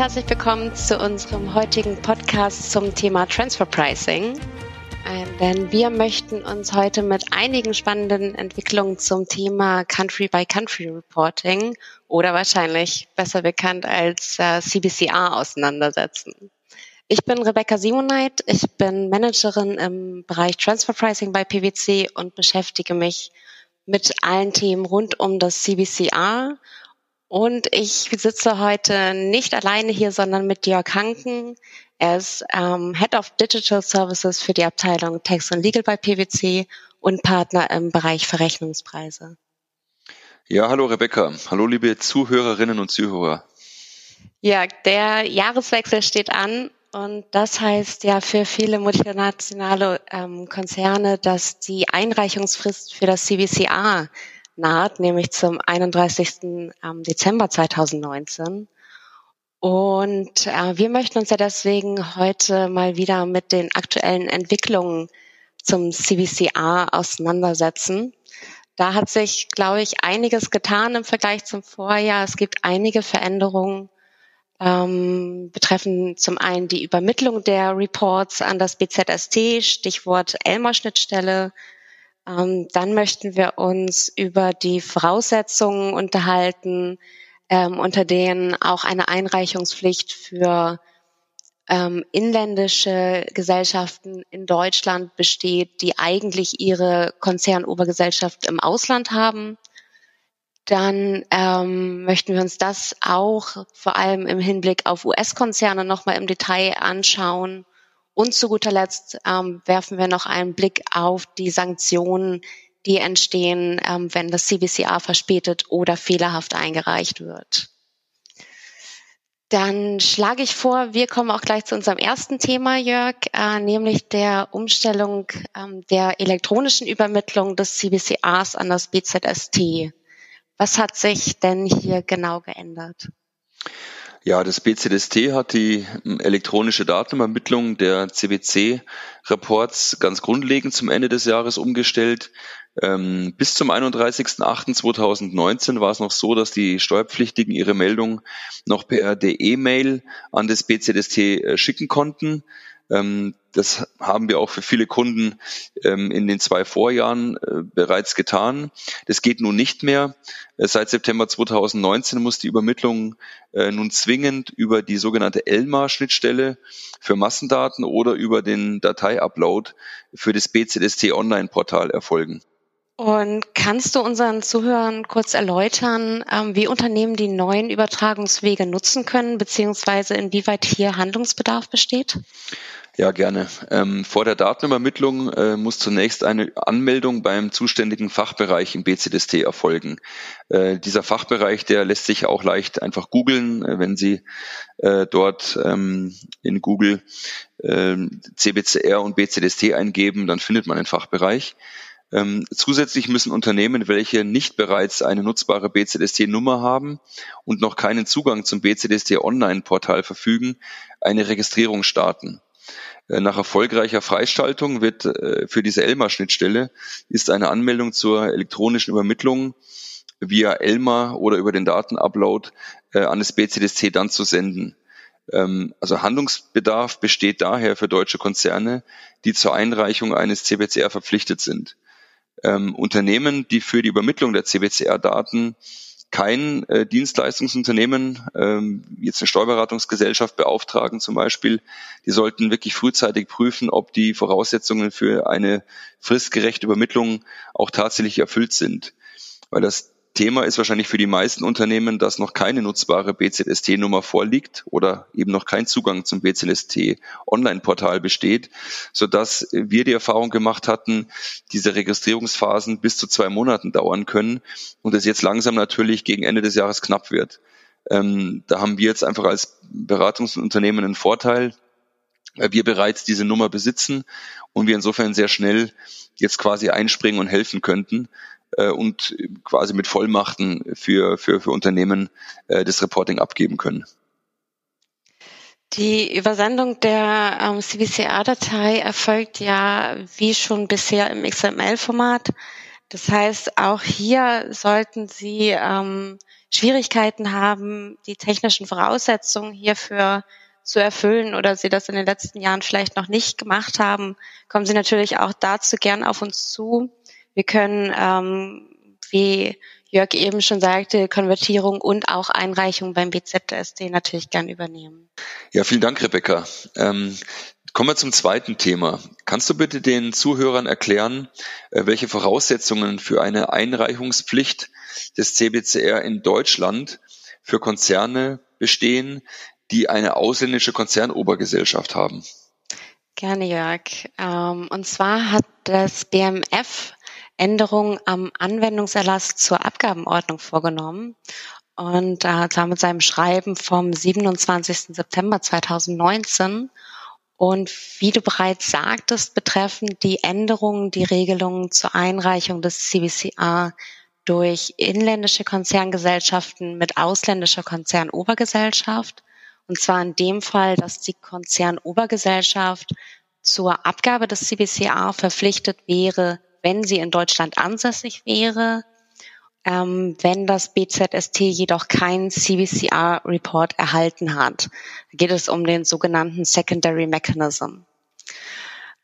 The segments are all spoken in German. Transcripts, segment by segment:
herzlich willkommen zu unserem heutigen Podcast zum Thema Transfer Pricing. Äh, denn wir möchten uns heute mit einigen spannenden Entwicklungen zum Thema Country-by-Country Reporting oder wahrscheinlich besser bekannt als äh, CBCR auseinandersetzen. Ich bin Rebecca Simoneit, ich bin Managerin im Bereich Transfer Pricing bei PwC und beschäftige mich mit allen Themen rund um das CBCR und ich sitze heute nicht alleine hier, sondern mit Jörg Hanken. Er ist ähm, Head of Digital Services für die Abteilung Tax und Legal bei PwC und Partner im Bereich Verrechnungspreise. Ja, hallo Rebecca. Hallo liebe Zuhörerinnen und Zuhörer. Ja, der Jahreswechsel steht an und das heißt ja für viele multinationale ähm, Konzerne, dass die Einreichungsfrist für das CVCA naht, nämlich zum 31. Ähm, Dezember 2019. Und äh, wir möchten uns ja deswegen heute mal wieder mit den aktuellen Entwicklungen zum CVCA auseinandersetzen. Da hat sich, glaube ich, einiges getan im Vergleich zum Vorjahr. Es gibt einige Veränderungen ähm, betreffen zum einen die Übermittlung der Reports an das BZST, Stichwort Elmer-Schnittstelle, dann möchten wir uns über die Voraussetzungen unterhalten, ähm, unter denen auch eine Einreichungspflicht für ähm, inländische Gesellschaften in Deutschland besteht, die eigentlich ihre Konzernobergesellschaft im Ausland haben. Dann ähm, möchten wir uns das auch vor allem im Hinblick auf US-Konzerne nochmal im Detail anschauen und zu guter Letzt ähm, werfen wir noch einen Blick auf die Sanktionen, die entstehen, ähm, wenn das CBCA verspätet oder fehlerhaft eingereicht wird. Dann schlage ich vor, wir kommen auch gleich zu unserem ersten Thema, Jörg, äh, nämlich der Umstellung ähm, der elektronischen Übermittlung des CBCAs an das BZST. Was hat sich denn hier genau geändert? Ja, das BCDST hat die elektronische Datenübermittlung der CBC-Reports ganz grundlegend zum Ende des Jahres umgestellt. Ähm, bis zum 31.08.2019 war es noch so, dass die Steuerpflichtigen ihre Meldung noch per DE-Mail an das BCDST äh, schicken konnten. Ähm, das haben wir auch für viele Kunden ähm, in den zwei Vorjahren äh, bereits getan. Das geht nun nicht mehr. Äh, seit September 2019 muss die Übermittlung äh, nun zwingend über die sogenannte ELMA-Schnittstelle für Massendaten oder über den Dateiupload für das BZST Online-Portal erfolgen. Und kannst du unseren Zuhörern kurz erläutern, ähm, wie Unternehmen die neuen Übertragungswege nutzen können, beziehungsweise inwieweit hier Handlungsbedarf besteht? Ja, gerne. Ähm, vor der Datenübermittlung äh, muss zunächst eine Anmeldung beim zuständigen Fachbereich im BCDST erfolgen. Äh, dieser Fachbereich, der lässt sich auch leicht einfach googeln, äh, wenn Sie äh, dort ähm, in Google ähm, CBCR und BCDST eingeben, dann findet man den Fachbereich. Ähm, zusätzlich müssen Unternehmen, welche nicht bereits eine nutzbare BZST-Nummer haben und noch keinen Zugang zum BZST-Online-Portal verfügen, eine Registrierung starten. Äh, nach erfolgreicher Freischaltung wird äh, für diese Elmar-Schnittstelle ist eine Anmeldung zur elektronischen Übermittlung via Elmar oder über den Datenupload äh, an das BCDSC dann zu senden. Ähm, also Handlungsbedarf besteht daher für deutsche Konzerne, die zur Einreichung eines CBCR verpflichtet sind ähm, Unternehmen, die für die Übermittlung der CBCR-Daten kein äh, Dienstleistungsunternehmen, ähm, jetzt eine Steuerberatungsgesellschaft beauftragen zum Beispiel, die sollten wirklich frühzeitig prüfen, ob die Voraussetzungen für eine fristgerechte Übermittlung auch tatsächlich erfüllt sind. Weil das Thema ist wahrscheinlich für die meisten Unternehmen, dass noch keine nutzbare BZST-Nummer vorliegt oder eben noch kein Zugang zum BZST-Online-Portal besteht, sodass wir die Erfahrung gemacht hatten, diese Registrierungsphasen bis zu zwei Monaten dauern können und es jetzt langsam natürlich gegen Ende des Jahres knapp wird. Ähm, da haben wir jetzt einfach als Beratungsunternehmen einen Vorteil, weil wir bereits diese Nummer besitzen und wir insofern sehr schnell jetzt quasi einspringen und helfen könnten, äh, und quasi mit Vollmachten für, für, für Unternehmen äh, das Reporting abgeben können. Die Übersendung der ähm, CVCA-Datei erfolgt ja wie schon bisher im XML-Format. Das heißt, auch hier sollten Sie ähm, Schwierigkeiten haben, die technischen Voraussetzungen hierfür zu erfüllen oder Sie das in den letzten Jahren vielleicht noch nicht gemacht haben, kommen Sie natürlich auch dazu gern auf uns zu. Wir können, ähm, wie Jörg eben schon sagte, Konvertierung und auch Einreichung beim BZSD natürlich gern übernehmen. Ja, vielen Dank, Rebecca. Ähm, kommen wir zum zweiten Thema. Kannst du bitte den Zuhörern erklären, äh, welche Voraussetzungen für eine Einreichungspflicht des CBCR in Deutschland für Konzerne bestehen, die eine ausländische Konzernobergesellschaft haben? Gerne, Jörg. Ähm, und zwar hat das BMF Änderungen am Anwendungserlass zur Abgabenordnung vorgenommen. Und äh, zwar mit seinem Schreiben vom 27. September 2019. Und wie du bereits sagtest, betreffen die Änderungen die Regelungen zur Einreichung des CBCA durch inländische Konzerngesellschaften mit ausländischer Konzernobergesellschaft. Und zwar in dem Fall, dass die Konzernobergesellschaft zur Abgabe des CBCA verpflichtet wäre, wenn sie in Deutschland ansässig wäre, ähm, wenn das BZST jedoch keinen CBCR-Report erhalten hat. Geht es um den sogenannten Secondary Mechanism.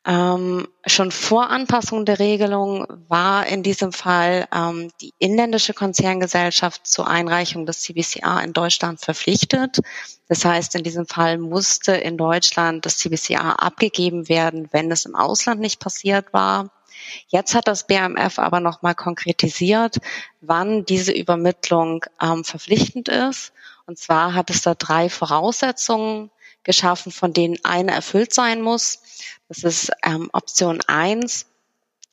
Ähm, schon vor Anpassung der Regelung war in diesem Fall ähm, die inländische Konzerngesellschaft zur Einreichung des CBCA in Deutschland verpflichtet. Das heißt, in diesem Fall musste in Deutschland das CBCA abgegeben werden, wenn es im Ausland nicht passiert war. Jetzt hat das BMF aber nochmal konkretisiert, wann diese Übermittlung ähm, verpflichtend ist. Und zwar hat es da drei Voraussetzungen geschaffen, von denen eine erfüllt sein muss. Das ist ähm, Option eins,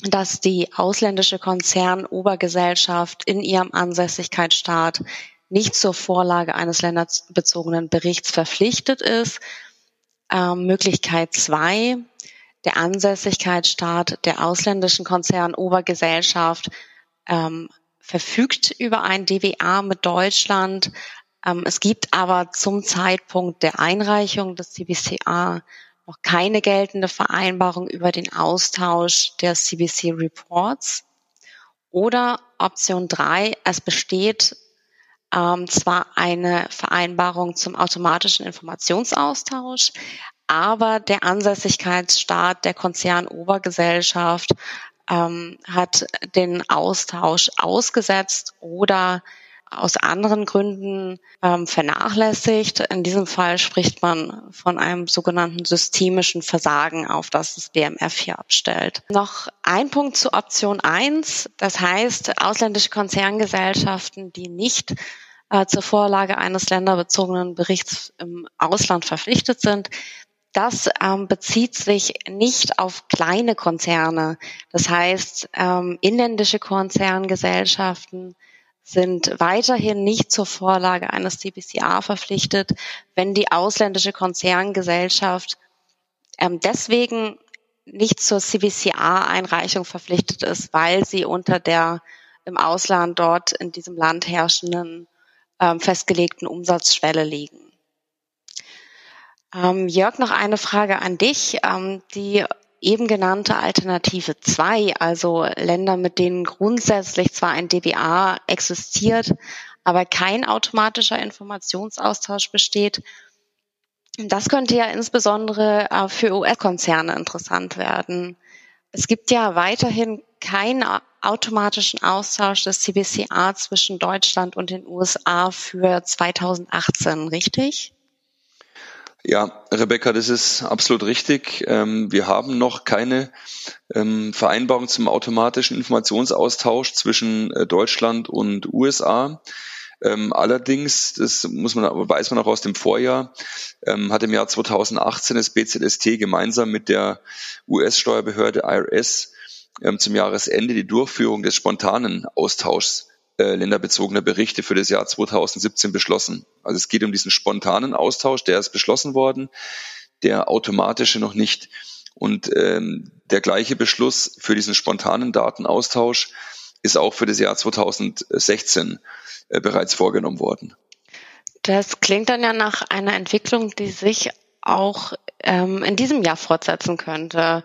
dass die ausländische Konzernobergesellschaft in ihrem Ansässigkeitsstaat nicht zur Vorlage eines länderbezogenen Berichts verpflichtet ist. Ähm, Möglichkeit zwei, der Ansässigkeitsstaat der ausländischen Konzernobergesellschaft ähm, verfügt über ein DWA mit Deutschland. Ähm, es gibt aber zum Zeitpunkt der Einreichung des CBCA noch keine geltende Vereinbarung über den Austausch der CBC Reports. Oder Option drei: es besteht ähm, zwar eine Vereinbarung zum automatischen Informationsaustausch, aber der Ansässigkeitsstaat der Konzernobergesellschaft ähm, hat den Austausch ausgesetzt oder aus anderen Gründen ähm, vernachlässigt. In diesem Fall spricht man von einem sogenannten systemischen Versagen, auf das das BMF hier abstellt. Noch ein Punkt zu Option 1. Das heißt, ausländische Konzerngesellschaften, die nicht äh, zur Vorlage eines länderbezogenen Berichts im Ausland verpflichtet sind, das ähm, bezieht sich nicht auf kleine Konzerne. Das heißt, ähm, inländische Konzerngesellschaften sind weiterhin nicht zur Vorlage eines CBCA verpflichtet, wenn die ausländische Konzerngesellschaft ähm, deswegen nicht zur CBCA-Einreichung verpflichtet ist, weil sie unter der im Ausland dort in diesem Land herrschenden ähm, festgelegten Umsatzschwelle liegen. Ähm, Jörg, noch eine Frage an dich. Ähm, die eben genannte Alternative 2, also Länder, mit denen grundsätzlich zwar ein DBA existiert, aber kein automatischer Informationsaustausch besteht, das könnte ja insbesondere äh, für US-Konzerne interessant werden. Es gibt ja weiterhin keinen automatischen Austausch des CBCA zwischen Deutschland und den USA für 2018, richtig? Ja, Rebecca, das ist absolut richtig. Ähm, wir haben noch keine ähm, Vereinbarung zum automatischen Informationsaustausch zwischen äh, Deutschland und USA. Ähm, allerdings, das muss man, weiß man auch aus dem Vorjahr, hat im Jahr 2018 das BZST gemeinsam mit der US-Steuerbehörde IRS zum Jahresende die Durchführung des spontanen Austauschs äh, länderbezogener Berichte für das Jahr 2017 beschlossen. Also es geht um diesen spontanen Austausch, der ist beschlossen worden, der automatische noch nicht. Und ähm, der gleiche Beschluss für diesen spontanen Datenaustausch ist auch für das Jahr 2016 äh, bereits vorgenommen worden. Das klingt dann ja nach einer Entwicklung, die sich auch ähm, in diesem Jahr fortsetzen könnte.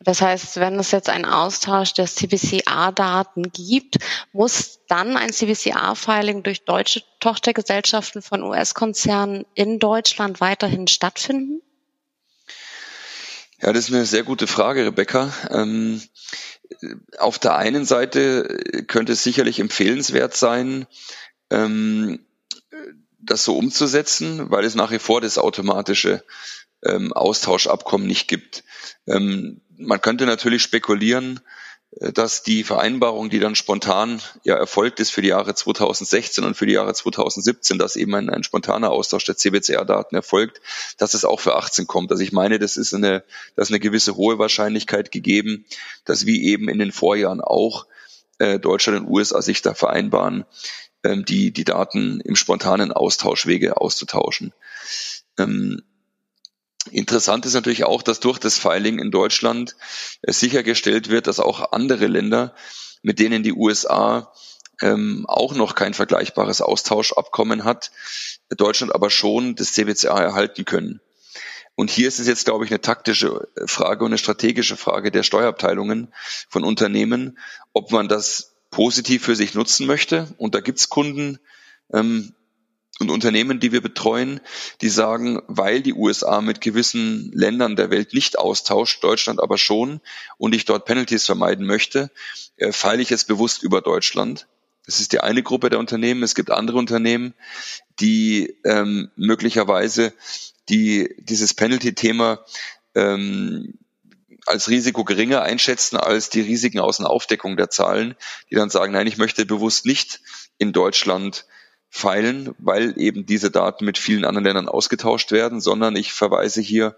Das heißt, wenn es jetzt einen Austausch der CBCA-Daten gibt, muss dann ein CBCA-Filing durch deutsche Tochtergesellschaften von US-Konzernen in Deutschland weiterhin stattfinden? Ja, das ist eine sehr gute Frage, Rebecca. Ähm, auf der einen Seite könnte es sicherlich empfehlenswert sein, ähm, das so umzusetzen, weil es nach wie vor das automatische ähm, Austauschabkommen nicht gibt. Ähm, man könnte natürlich spekulieren, äh, dass die Vereinbarung, die dann spontan ja erfolgt ist für die Jahre 2016 und für die Jahre 2017, dass eben ein, ein spontaner Austausch der CBCR-Daten erfolgt, dass es auch für 18 kommt. Also ich meine, das ist eine, das ist eine gewisse hohe Wahrscheinlichkeit gegeben, dass wie eben in den Vorjahren auch äh, Deutschland und USA sich da vereinbaren, ähm, die, die Daten im spontanen Austauschwege auszutauschen. Ähm, Interessant ist natürlich auch, dass durch das Filing in Deutschland äh, sichergestellt wird, dass auch andere Länder, mit denen die USA ähm, auch noch kein vergleichbares Austauschabkommen hat, Deutschland aber schon das CBCA erhalten können. Und hier ist es jetzt, glaube ich, eine taktische Frage und eine strategische Frage der Steuerabteilungen von Unternehmen, ob man das positiv für sich nutzen möchte. Und da gibt's Kunden, ähm, und Unternehmen, die wir betreuen, die sagen, weil die USA mit gewissen Ländern der Welt nicht austauscht, Deutschland aber schon, und ich dort Penalties vermeiden möchte, äh, feile ich es bewusst über Deutschland. Das ist die eine Gruppe der Unternehmen. Es gibt andere Unternehmen, die ähm, möglicherweise die dieses Penalty-Thema ähm, als Risiko geringer einschätzen als die Risiken aus einer Aufdeckung der Zahlen, die dann sagen, nein, ich möchte bewusst nicht in Deutschland feilen, weil eben diese Daten mit vielen anderen Ländern ausgetauscht werden, sondern ich verweise hier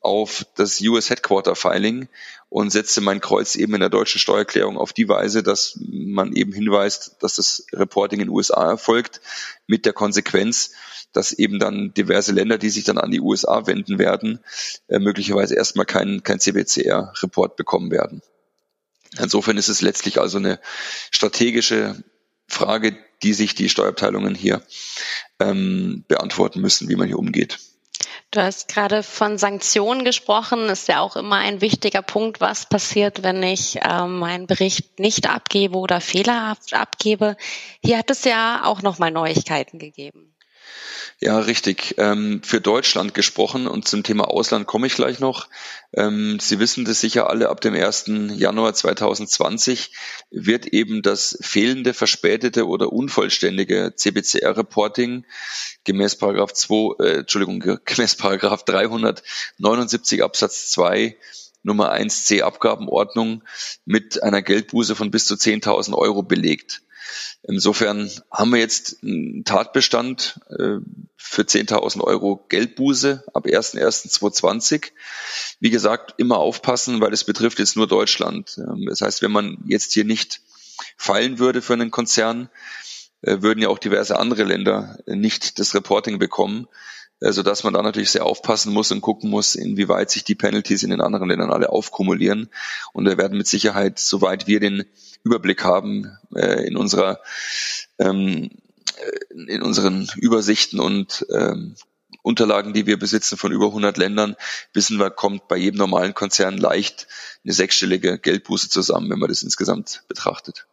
auf das US Headquarter Filing und setze mein Kreuz eben in der deutschen Steuererklärung auf die Weise, dass man eben hinweist, dass das Reporting in den USA erfolgt, mit der Konsequenz, dass eben dann diverse Länder, die sich dann an die USA wenden werden, äh, möglicherweise erstmal kein, kein CBCR-Report bekommen werden. Insofern ist es letztlich also eine strategische Frage, die sich die Steuerabteilungen hier ähm, beantworten müssen, wie man hier umgeht. Du hast gerade von Sanktionen gesprochen. Ist ja auch immer ein wichtiger Punkt, was passiert, wenn ich ähm, meinen Bericht nicht abgebe oder fehlerhaft abgebe. Hier hat es ja auch nochmal Neuigkeiten gegeben. Ja, richtig. Ähm, für Deutschland gesprochen und zum Thema Ausland komme ich gleich noch. Ähm, Sie wissen das sicher alle, ab dem 1. Januar 2020 wird eben das fehlende, verspätete oder unvollständige CBCR-Reporting gemäß Paragraph 2, äh, Entschuldigung, gemäß Paragraph 379 Absatz 2 Nummer 1c Abgabenordnung mit einer Geldbuße von bis zu 10.000 Euro belegt. Insofern haben wir jetzt einen Tatbestand äh, für 10.000 Euro Geldbuße ab 1.1.2020. Wie gesagt, immer aufpassen, weil es betrifft jetzt nur Deutschland. Ähm, das heißt, wenn man jetzt hier nicht fallen würde für einen Konzern, äh, würden ja auch diverse andere Länder nicht das Reporting bekommen so dass man da natürlich sehr aufpassen muss und gucken muss, inwieweit sich die Penalties in den anderen Ländern alle aufkumulieren. Und wir werden mit Sicherheit, soweit wir den Überblick haben, äh, in unserer ähm, äh, in unseren Übersichten und ähm, Unterlagen, die wir besitzen von über 100 Ländern, wissen wir, kommt bei jedem normalen Konzern leicht eine sechsstellige Geldbuße zusammen, wenn man das insgesamt betrachtet.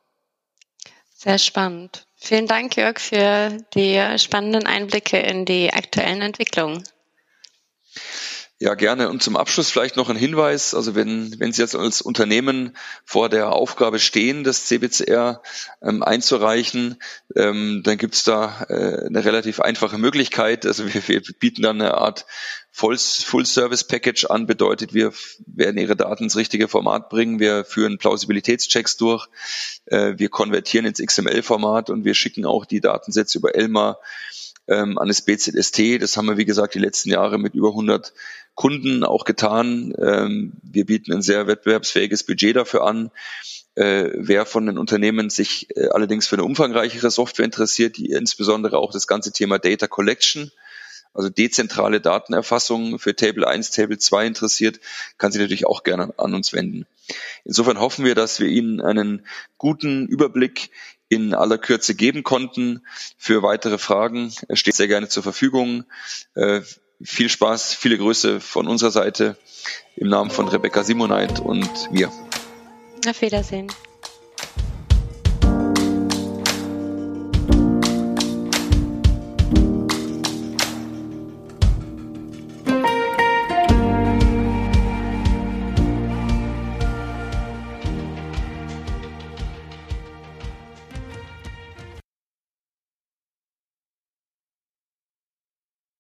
Sehr spannend. Vielen Dank, Jörg, für die spannenden Einblicke in die aktuellen Entwicklungen. Ja, gerne. Und zum Abschluss vielleicht noch ein Hinweis. Also wenn, wenn Sie jetzt als Unternehmen vor der Aufgabe stehen, das CBCR ähm, einzureichen, ähm, dann gibt's da äh, eine relativ einfache Möglichkeit. Also wir, wir bieten dann eine Art Full-Service-Package an, bedeutet, wir werden Ihre Daten ins richtige Format bringen, wir führen Plausibilitätschecks durch, äh, wir konvertieren ins XML-Format und wir schicken auch die Datensätze über Elmar ähm, an das BZST. Das haben wir, wie gesagt, die letzten Jahre mit über 100 Kunden auch getan. Ähm, wir bieten ein sehr wettbewerbsfähiges Budget dafür an. Äh, wer von den Unternehmen sich äh, allerdings für eine umfangreichere Software interessiert, die insbesondere auch das ganze Thema Data Collection also dezentrale Datenerfassung für Table 1, Table 2 interessiert, kann sich natürlich auch gerne an uns wenden. Insofern hoffen wir, dass wir Ihnen einen guten Überblick in aller Kürze geben konnten. Für weitere Fragen steht sehr gerne zur Verfügung. Äh, viel Spaß, viele Grüße von unserer Seite im Namen von Rebecca Simoneit und mir. Auf Wiedersehen.